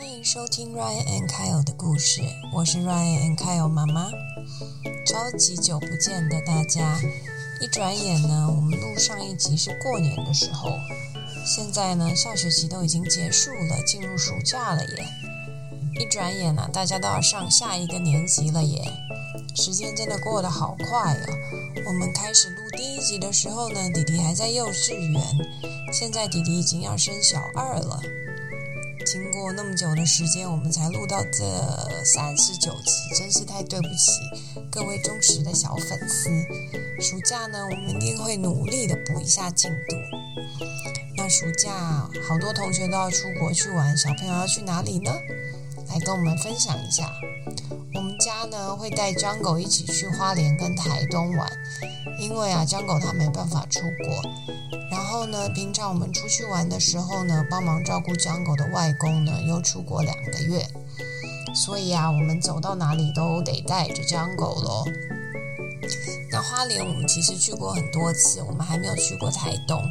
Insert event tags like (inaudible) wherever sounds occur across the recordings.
欢迎收听 Ryan and Kyle 的故事，我是 Ryan and Kyle 妈妈。超级久不见的大家，一转眼呢，我们录上一集是过年的时候，现在呢，下学期都已经结束了，进入暑假了耶。一转眼呢，大家都要上下一个年级了耶，时间真的过得好快哦。我们开始录第一集的时候呢，弟弟还在幼稚园，现在弟弟已经要升小二了。经过那么久的时间，我们才录到这三十九集，真是太对不起各位忠实的小粉丝。暑假呢，我们一定会努力的补一下进度。那暑假好多同学都要出国去玩，小朋友要去哪里呢？来跟我们分享一下。我们家呢会带张狗一起去花莲跟台东玩，因为啊张狗它没办法出国。然后呢，平常我们出去玩的时候呢，帮忙照顾张狗的外公呢又出国两个月，所以啊我们走到哪里都得带着张狗喽。那花莲我们其实去过很多次，我们还没有去过台东，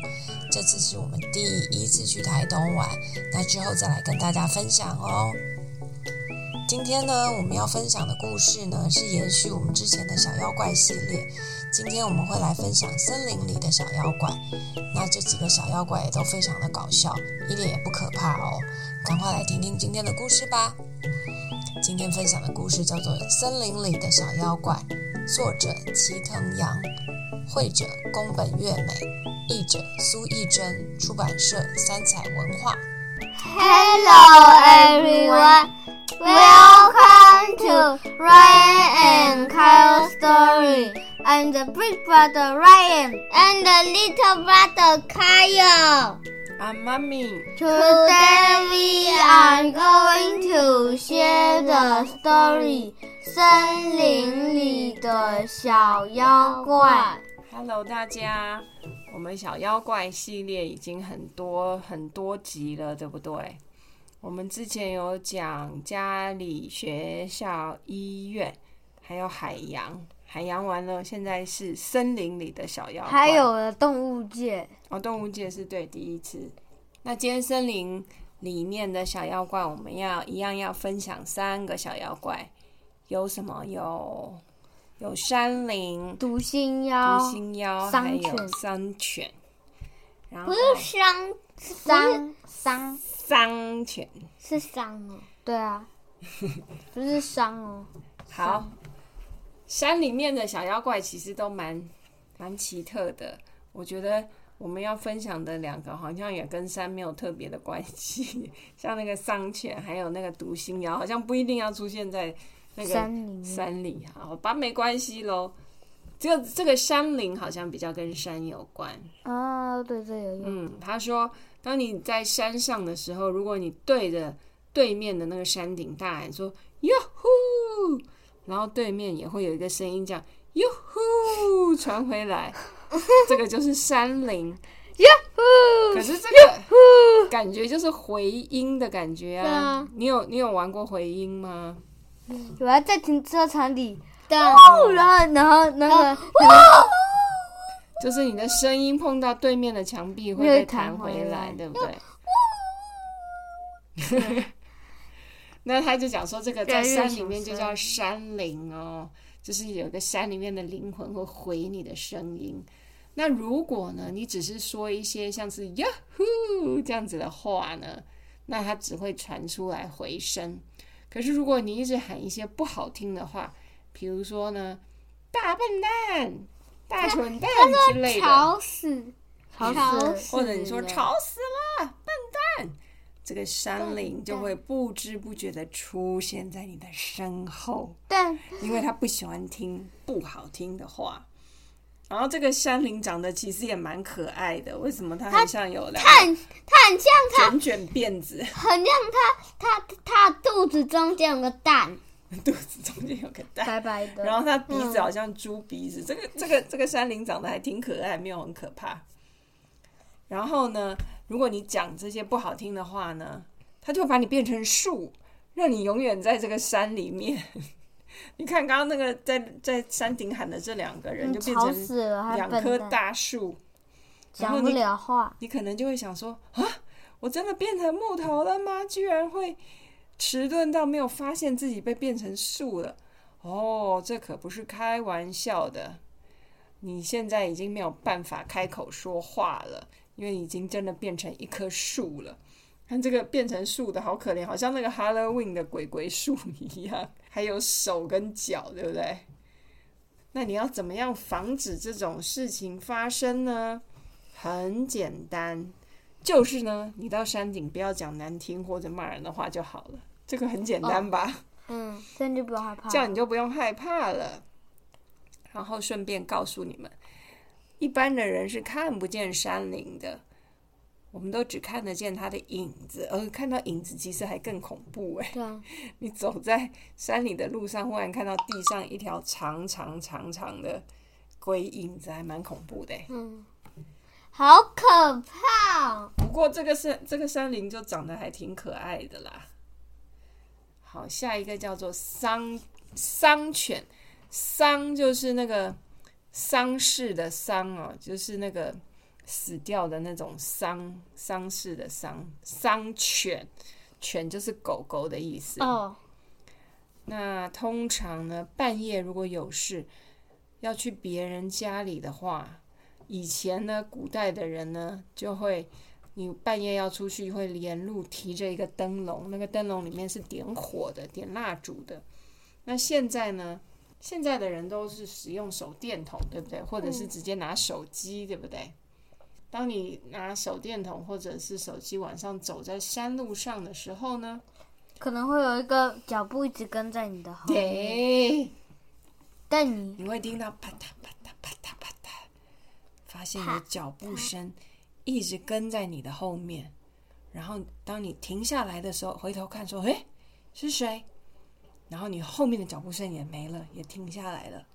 这次是我们第一次去台东玩，那之后再来跟大家分享哦。今天呢，我们要分享的故事呢，是延续我们之前的小妖怪系列。今天我们会来分享森林里的小妖怪。那这几个小妖怪也都非常的搞笑，一点也不可怕哦。赶快来听听今天的故事吧。今天分享的故事叫做《森林里的小妖怪》，作者齐藤阳，绘者宫本月美，译者苏艺珍，出版社三彩文化。Hello everyone, welcome to Ryan and Kyle story. I'm the big brother Ryan and the little brother Kyle. 啊，妈咪， Today we are going to share the story. 森林里的小妖怪。 Hello，大家，我们小妖怪系列已经很多很多集了，对不对？ 我们之前有讲家里、学校、医院，还有海洋。海洋完了，现在是森林里的小妖怪，还有了动物界，哦，动物界是对第一次。那今天森林里面的小妖怪，我们要一样要分享三个小妖怪，有什么？有有山林、独心妖，独心妖，桑还有犬桑犬，然后不是商商商桑犬。是商哦，对啊，(laughs) 不是商哦。好，山里面的小妖怪其实都蛮蛮奇特的。我觉得我们要分享的两个好像也跟山没有特别的关系，(laughs) 像那个桑犬，还有那个独心妖，好像不一定要出现在那个山里面山里。好吧，没关系喽。这个这个山林好像比较跟山有关。啊，对这有用。嗯，他说，当你在山上的时候，如果你对着对面的那个山顶大喊说“哟呼”，然后对面也会有一个声音讲“哟呼”传回来，(laughs) 这个就是山林。哟呼，可是这个感觉就是回音的感觉啊啊！你有你有玩过回音吗？有啊，在停车场里，然后然后那个就是你的声音碰到对面的墙壁会会被弹弹回回来，对不对？(laughs) 那他就讲说，这个在山里面就叫山灵哦，就是有个山里面的灵魂会回你的声音。那如果呢，你只是说一些像是呀呼这样子的话呢，那它只会传出来回声。可是如果你一直喊一些不好听的话，比如说呢，大笨蛋、大蠢蛋之类的，吵死，吵吵死，或者你说吵死了，笨蛋，这个山林就会不知不觉的出现在你的身后，但因为他不喜欢听不好听的话。然后这个山林长得其实也蛮可爱的，为什么它很像有两它很它很像它，卷卷辫子，(laughs) 很像它它它肚子中间有个蛋，(laughs) 肚子中间有个蛋，白白的，然后它鼻子好像猪鼻子，这个这个这个山林长得还挺可爱，没有很可怕。然后呢，如果你讲这些不好听的话呢，它就会把你变成树，让你永远在这个山里面。(laughs) 你看刚刚那个在在山顶喊的这两个人，嗯就变成两棵，大树。讲不了话，你可能就会想说啊，我真的变成木头了吗？居然会迟钝到没有发现自己被变成树了。哦，这可不是开玩笑的。你现在已经没有办法开口说话了，因为已经真的变成一棵树了。看这个变成树的好可怜，好像那个 Halloween 的鬼鬼树 (laughs) 一样，还有手跟脚，对不对？那你要怎么样防止这种事情发生呢？很简单，就是呢，你到山顶不要讲难听或者骂人的话就好了。这个很简单吧？嗯，这样就不用害怕。这样你就不用害怕了。然后顺便告诉你们，一般的人是看不见山林的。我们都只看得见它的影子，而看到影子其实还更恐怖哎！对啊，(laughs) 你走在山里的路上，忽然看到地上一条长长长长的鬼影子，还蛮恐怖的。嗯，好可怕。不过这个山这个山林就长得还挺可爱的啦。好，下一个叫做桑桑犬，桑就是那个丧事的丧哦，就是那个。死掉的那种丧丧事的丧丧犬，犬就是狗狗的意思。哦，那通常呢，半夜如果有事要去别人家里的话，以前呢，古代的人呢就会，你半夜要出去会沿路提着一个灯笼，那个灯笼里面是点火的，点蜡烛的。那现在呢，现在的人都是使用手电筒，对不对？或者是直接拿手机，对不对？当你拿手电筒或者是手机晚上走在山路上的时候呢，可能会有一个脚步一直跟在你的后面。对，但你你会听到啪嗒啪嗒啪嗒啪嗒，发现有脚步声一直跟在你的后面。然后当你停下来的时候，回头看说：“诶，是谁？”然后你后面的脚步声也没了，也停下来了。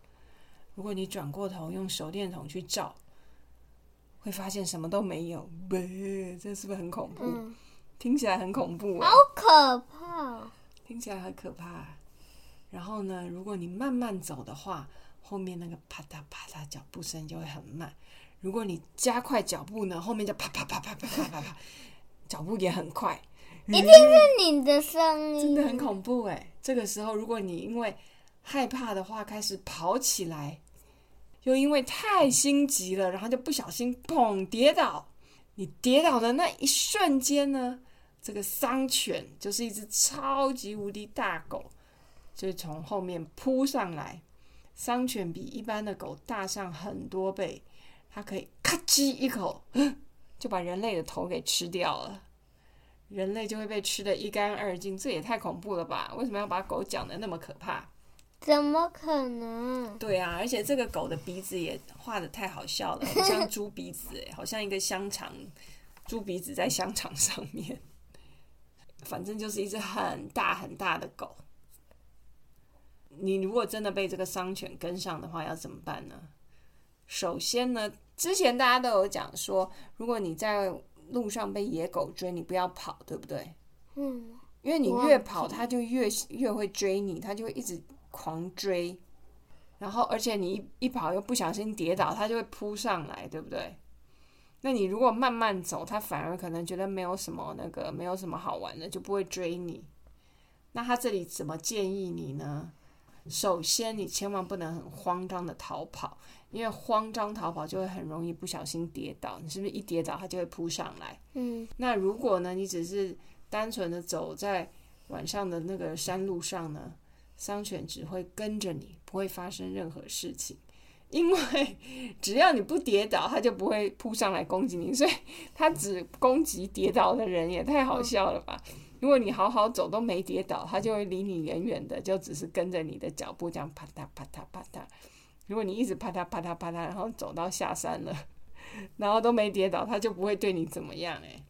如果你转过头用手电筒去照。会发现什么都没有，这是不是很恐怖？听起来很恐怖，好可怕！听起来很可怕。然后呢，如果你慢慢走的话，后面那个啪嗒啪嗒脚步声就会很慢；如果你加快脚步呢，后面就啪啪啪啪啪啪啪啪，脚步也很快。一定是你的声音，真的很恐怖哎！这个时候，如果你因为害怕的话，开始跑起来。又因为太心急了，然后就不小心砰跌倒。你跌倒的那一瞬间呢，这个丧犬就是一只超级无敌大狗，就从后面扑上来。丧犬比一般的狗大上很多倍，它可以咔叽一口就把人类的头给吃掉了，人类就会被吃得一干二净。这也太恐怖了吧？为什么要把狗讲的那么可怕？怎么可能？对啊，而且这个狗的鼻子也画的太好笑了，像猪鼻子，哎，好像一个香肠，猪鼻子在香肠上面。反正就是一只很大很大的狗。你如果真的被这个伤犬跟上的话，要怎么办呢？首先呢，之前大家都有讲说，如果你在路上被野狗追，你不要跑，对不对？嗯。因为你越跑，它就越越会追你，它就会一直。狂追，然后而且你一一跑又不小心跌倒，它就会扑上来，对不对？那你如果慢慢走，它反而可能觉得没有什么那个，没有什么好玩的，就不会追你。那他这里怎么建议你呢？首先，你千万不能很慌张的逃跑，因为慌张逃跑就会很容易不小心跌倒。你是不是一跌倒，它就会扑上来？嗯。那如果呢，你只是单纯的走在晚上的那个山路上呢？丧犬只会跟着你，不会发生任何事情，因为 (laughs) 只要你不跌倒，它就不会扑上来攻击你。所以它只攻击跌倒的人，也太好笑了吧？如果你好好走都没跌倒，它就会离你远远的，就只是跟着你的脚步这样啪嗒啪嗒啪嗒。如果你一直啪嗒啪嗒啪嗒，然后走到下山了，(laughs) 然后都没跌倒，它就不会对你怎么样哎。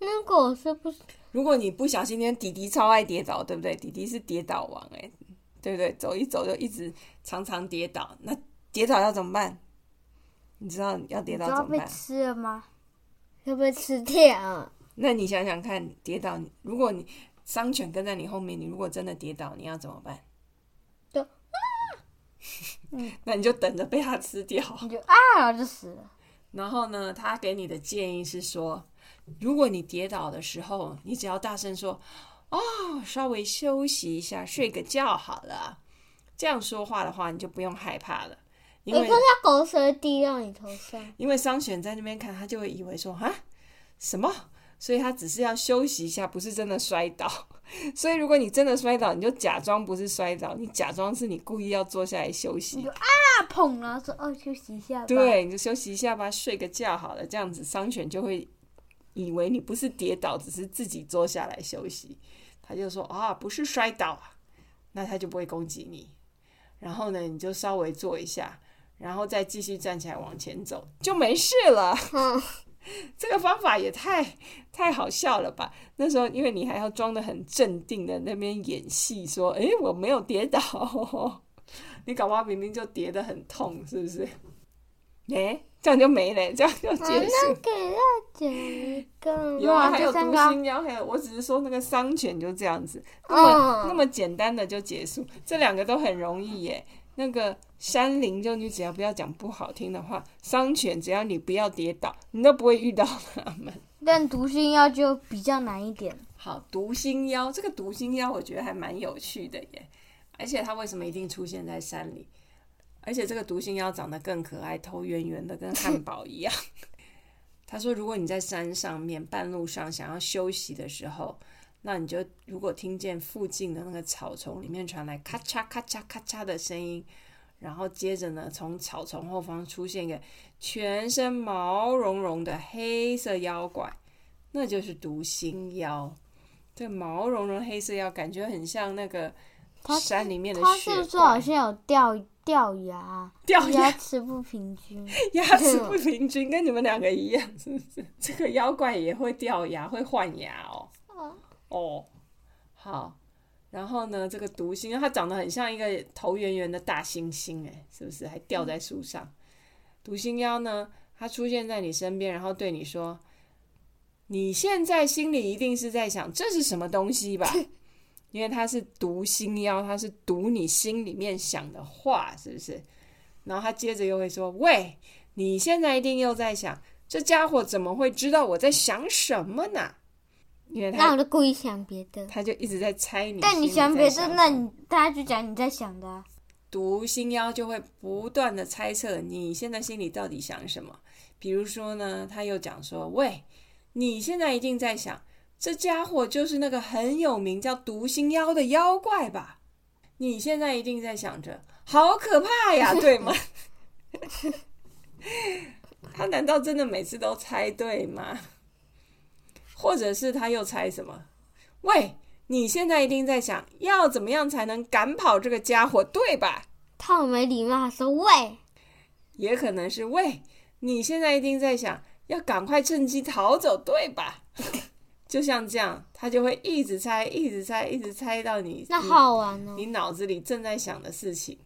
那狗是不是？如果你不小心，因为弟弟超爱跌倒，对不对？弟弟是跌倒王哎。对不对？走一走就一直常常跌倒，那跌倒要怎么办？你知道要跌倒怎么办？被吃了吗？会被吃掉？那你想想看，跌倒，如果你伤犬跟在你后面，你如果真的跌倒，你要怎么办？就啊，那你就等着被它吃掉。你就啊，就死了。然后呢，他给你的建议是说，如果你跌倒的时候，你只要大声说。哦，稍微休息一下，睡个觉好了。这样说话的话，你就不用害怕了，因为你看它狗屎滴到你头上，因为商选在那边看，他就会以为说啊什么，所以他只是要休息一下，不是真的摔倒。所以如果你真的摔倒，你就假装不是摔倒，你假装是你故意要坐下来休息。啊碰然后说哦休息一下吧。对，你就休息一下吧，睡个觉好了。这样子商犬就会以为你不是跌倒，只是自己坐下来休息。他就说啊，不是摔倒啊，那他就不会攻击你。然后呢，你就稍微坐一下，然后再继续站起来往前走，就没事了。(laughs) 嗯，(laughs) 这个方法也太太好笑了吧？那时候因为你还要装的很镇定的那边演戏，说：“诶，我没有跌倒。(laughs) ”你搞不好明明就跌得很痛，是不是？(laughs) 诶，这样就没了，这样就结束。那给大讲一个，有啊，还有独这三个行妖，还有我只是说那个商犬就这样子，那么、嗯那么简单的就结束，这两个都很容易耶。那个山林，就你只要不要讲不好听的话，商犬只要你不要跌倒，你都不会遇到他们。(laughs) 但独心妖就比较难一点。好，独心妖这个独心妖，我觉得还蛮有趣的耶。而且它为什么一定出现在山里？而且这个独心妖长得更可爱，头圆圆的，跟汉堡一样。(laughs) 他说，如果你在山上面半路上想要休息的时候，那你就如果听见附近的那个草丛里面传来咔嚓咔嚓咔嚓的声音，然后接着呢，从草丛后方出现一个全身毛茸茸的黑色妖怪，那就是独心妖。这个毛茸茸黑色妖感觉很像那个它山里面的它雪是不是好，像有掉掉牙？掉牙牙齿不平均。牙齿不平均，跟你们两个一样，是不是？这个妖怪也会掉牙，会换牙哦。哦，好。然后呢，这个毒星它长得很像一个头圆圆的大猩猩，哎，是不是？还吊在树上。毒星妖呢，它出现在你身边，然后对你说：“你现在心里一定是在想这是什么东西吧？(laughs) 因为它是毒心妖，它是读你心里面想的话，是不是？然后他接着又会说：“喂，你现在一定又在想，这家伙怎么会知道我在想什么呢？”因为那我就故意想别的。他就一直在猜你。但你想别的，那你大家就讲你在想的、啊。读心妖就会不断的猜测你现在心里到底想什么。比如说呢，他又讲说：“喂，你现在一定在想，这家伙就是那个很有名叫读心妖的妖怪吧？你现在一定在想着，好可怕呀，(laughs) 对吗？” (laughs) 他难道真的每次都猜对吗？或者是他又猜什么？喂，你现在一定在想要怎么样才能赶跑这个家伙，对吧？他很没礼貌，说喂，也可能是喂，你现在一定在想要赶快趁机逃走，对吧？(laughs) 就像这样，他就会一直猜，一直猜，一直猜到你那好玩哦。你脑子里正在想的事情。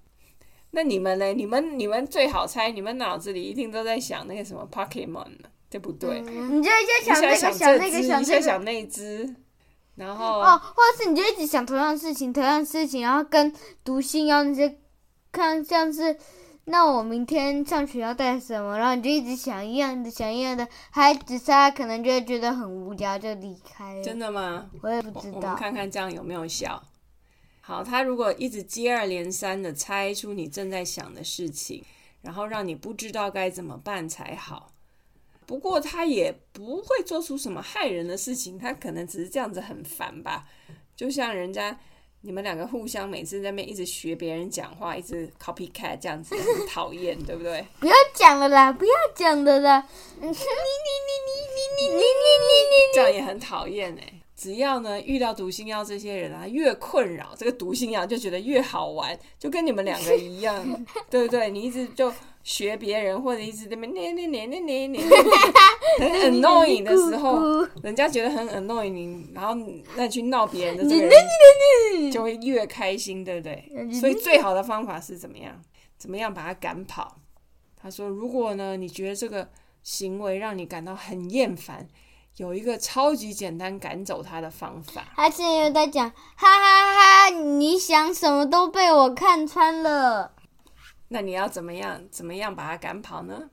那你们呢？你们你们最好猜，你们脑子里一定都在想那个什么 Pokemon 呢，对不对？你就一直想那个想那个想这个想那只，然后哦，或者是你就一直想同样的事情，同样的事情，然后跟读信要那些看像是，那我明天上学要带什么，然后你就一直想一样的，想一样的，孩子他可能就会觉得很无聊，就离开了。真的吗？我也不知道。我我们看看这样有没有效。好，他如果一直接二连三的猜出你正在想的事情，然后让你不知道该怎么办才好。不过他也不会做出什么害人的事情，他可能只是这样子很烦吧。就像人家你们两个互相每次在那边一直学别人讲话，一直 copycat 这样子，很讨厌，对不对？不要讲了啦，不要讲了啦。你你你你你你你你你你这样也很讨厌哎。只要呢遇到毒星妖这些人啊，越困扰这个毒星妖就觉得越好玩，就跟你们两个一样，对不对？你一直就学别人，或者一直在那边念念念念念念，(laughs) 很 annoying 的时候，人家觉得很 annoying，然后那去闹别人的这个人就会越开心，对不对？所以最好的方法是怎么样？怎么样把他赶跑？他说，如果呢你觉得这个行为让你感到很厌烦。有一个超级简单赶走他的方法。他现在又在讲，哈哈哈！你想什么都被我看穿了。那你要怎么样？怎么样把他赶跑呢？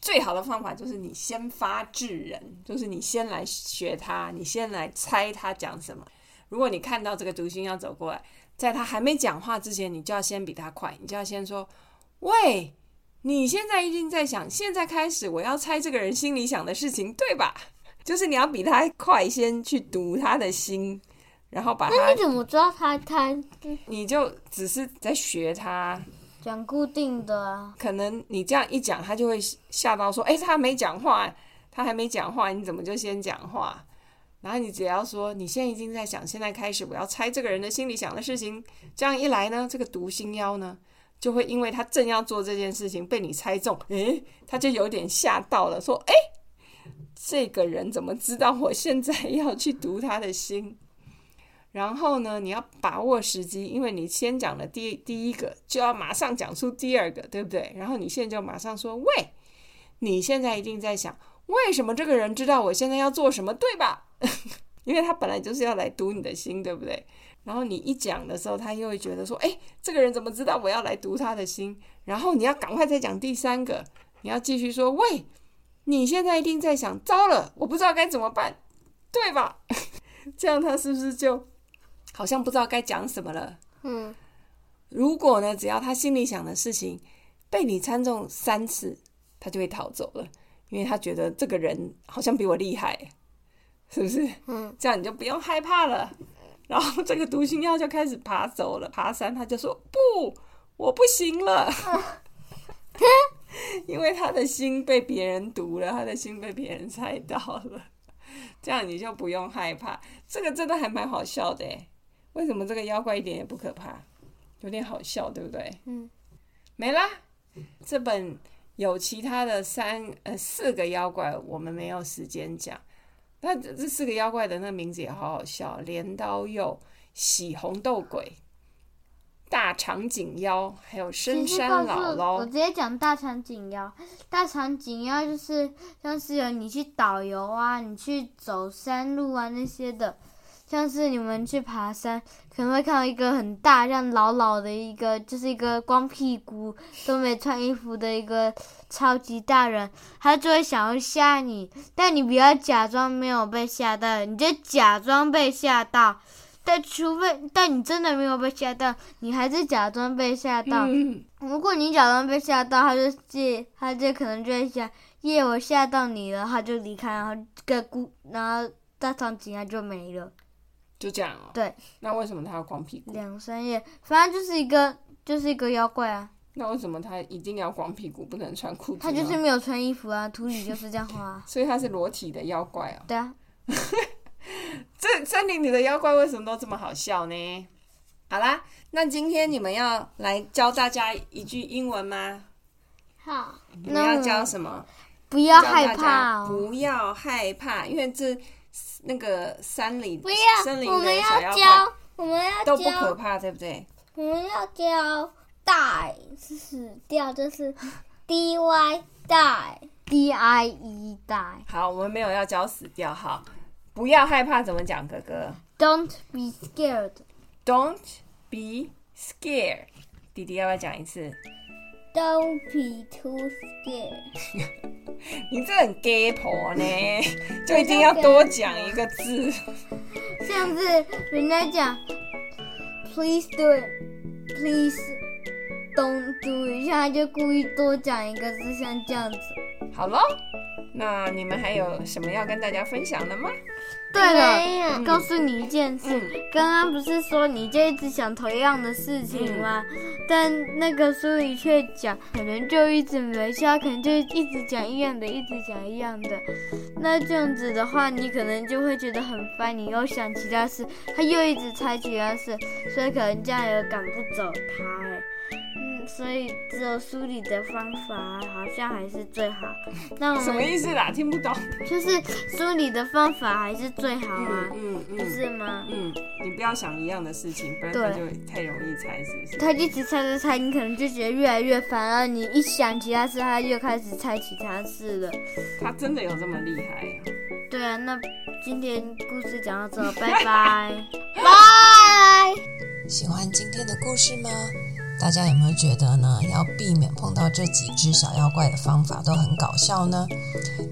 最好的方法就是你先发制人，就是你先来学他，你先来猜他讲什么。如果你看到这个读心要走过来，在他还没讲话之前，你就要先比他快，你就要先说：“喂，你现在一定在想，现在开始我要猜这个人心里想的事情，对吧？” (laughs) 就是你要比他快，先去读他的心，然后把他你，怎么知道他他你就只是在学他。讲固定的啊，可能你这样一讲，他就会吓到说：“哎、他没讲话，他还没讲话，你怎么就先讲话？”然后你只要说：“你现在已经在想，现在开始我要猜这个人的心里想的事情。”这样一来呢，这个读心妖呢，就会因为他正要做这件事情被你猜中，诶，他就有点吓到了，说：“诶，这个人怎么知道我现在要去读他的心？”然后呢，你要把握时机，因为你先讲了第第一个，就要马上讲出第二个，对不对？然后你现在就马上说：“喂，你现在一定在想，为什么这个人知道我现在要做什么，对吧？(laughs) 因为他本来就是要来读你的心，对不对？然后你一讲的时候，他又会觉得说：“哎，这个人怎么知道我要来读他的心？”然后你要赶快再讲第三个，你要继续说：“喂，你现在一定在想，糟了，我不知道该怎么办，对吧？” (laughs) 这样他是不是就好像不知道该讲什么了？嗯如果呢，只要他心里想的事情被你猜中三次，他就会逃走了，因为他觉得这个人好像比我厉害，是不是？嗯，这样你就不用害怕了。然后这个独行妖就开始爬走了，爬山他就说不，我不行了，(laughs) 因为他的心被别人毒了，他的心被别人猜到了，这样你就不用害怕。这个真的还蛮好笑的诶，为什么这个妖怪一点也不可怕？有点好笑，对不对？嗯，没啦。这本有其他的三呃四个妖怪，我们没有时间讲。那这这四个妖怪的那个名字也好好笑：镰刀鼬、喜红豆鬼、大长颈妖，还有深山姥姥。我直接讲大长颈妖。大长颈妖就是像是有你去导游啊，你去走山路啊那些的，像是你们去爬山，可能会看到一个很大，像老老的一个，就是一个光屁股都没穿衣服的一个超级大人，他就会想要吓你，但你不要假装没有被吓到，你就假装被吓到。但除非，但你真的没有被吓到，你还是假装被吓到。嗯，(laughs) 如果你假装被吓到，他就借，他就可能就会想，耶，我吓到你了，他就离开，然后个孤，然后大长颈他就没了，就这样哦。对。那为什么他要光屁股？两三夜，反正就是一个就是一个妖怪啊，那为什么他一定要光屁股，不能穿裤子？他就是没有穿衣服啊，图里就是这样画、啊，(laughs) 所以他是裸体的妖怪哦。对啊，(laughs) 这森林里的妖怪为什么都这么好笑呢？好啦，那今天你们要来教大家一句英文吗？好，你们要教什么？不要害怕哦，不要害怕，因为这那个山里不要森，林我们的小妖怪要教，我们要都不可教，怕，对不对？我们要教 die 是死掉，就是 (laughs) d y die。D I E die。好，我们没有要教死掉，好，不要害怕，怎么讲？哥哥 Don't be scared.，Don't be scared。弟弟要不要讲一次？Don't be too scared。(laughs) 你这很 gay 婆呢，(laughs) 就一定要多讲一个字。像是人家讲，Please do it, please don't do it，像他就故意多讲一个字，像这样子。好喽，那你们还有什么要跟大家分享的吗？对了，告诉你一件事，嗯刚刚不是说你就一直想同样的事情吗？但那个书里却讲，可能就一直没笑，可能就一直讲一样的，一直讲一样的。那这样子的话，你可能就会觉得很烦，你又想其他事，他又一直猜其他事，所以可能这样也赶不走他。所以只有梳理的方法好像还是最好。那我什么意思啦？听不懂。就是梳理的方法还是最好啊。嗯不是吗？嗯，你不要想一样的事情，不然他就太容易猜，是不是？他一直猜猜猜，你可能就觉得越来越烦，然后你一想其他事，他又开始猜其他事了。他真的有这么厉害啊？对啊，那今天故事讲到这，拜拜。(laughs) 拜。喜欢今天的故事吗？大家有没有觉得呢？要避免碰到这几只小妖怪的方法都很搞笑呢？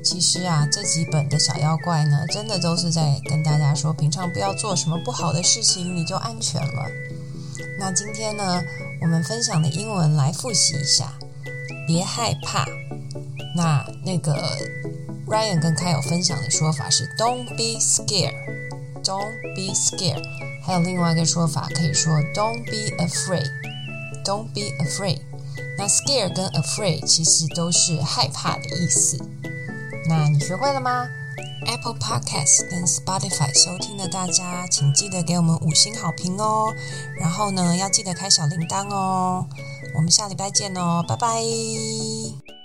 其实啊，这几本的小妖怪呢，真的都是在跟大家说，平常不要做什么不好的事情，你就安全了。那今天呢，我们分享的英文来复习一下，别害怕。那那个 Ryan 跟 Kyle 分享的说法是 "Don't be scared"，"Don't be scared"。还有另外一个说法可以说 "Don't be afraid" Don't be afraid"。那 scare 跟 afraid 其实都是害怕的意思。那你学会了吗？Apple Podcast 跟 Spotify 收听的大家，请记得给我们五星好评哦。然后呢，要记得开小铃铛哦。我们下礼拜见哦，拜拜。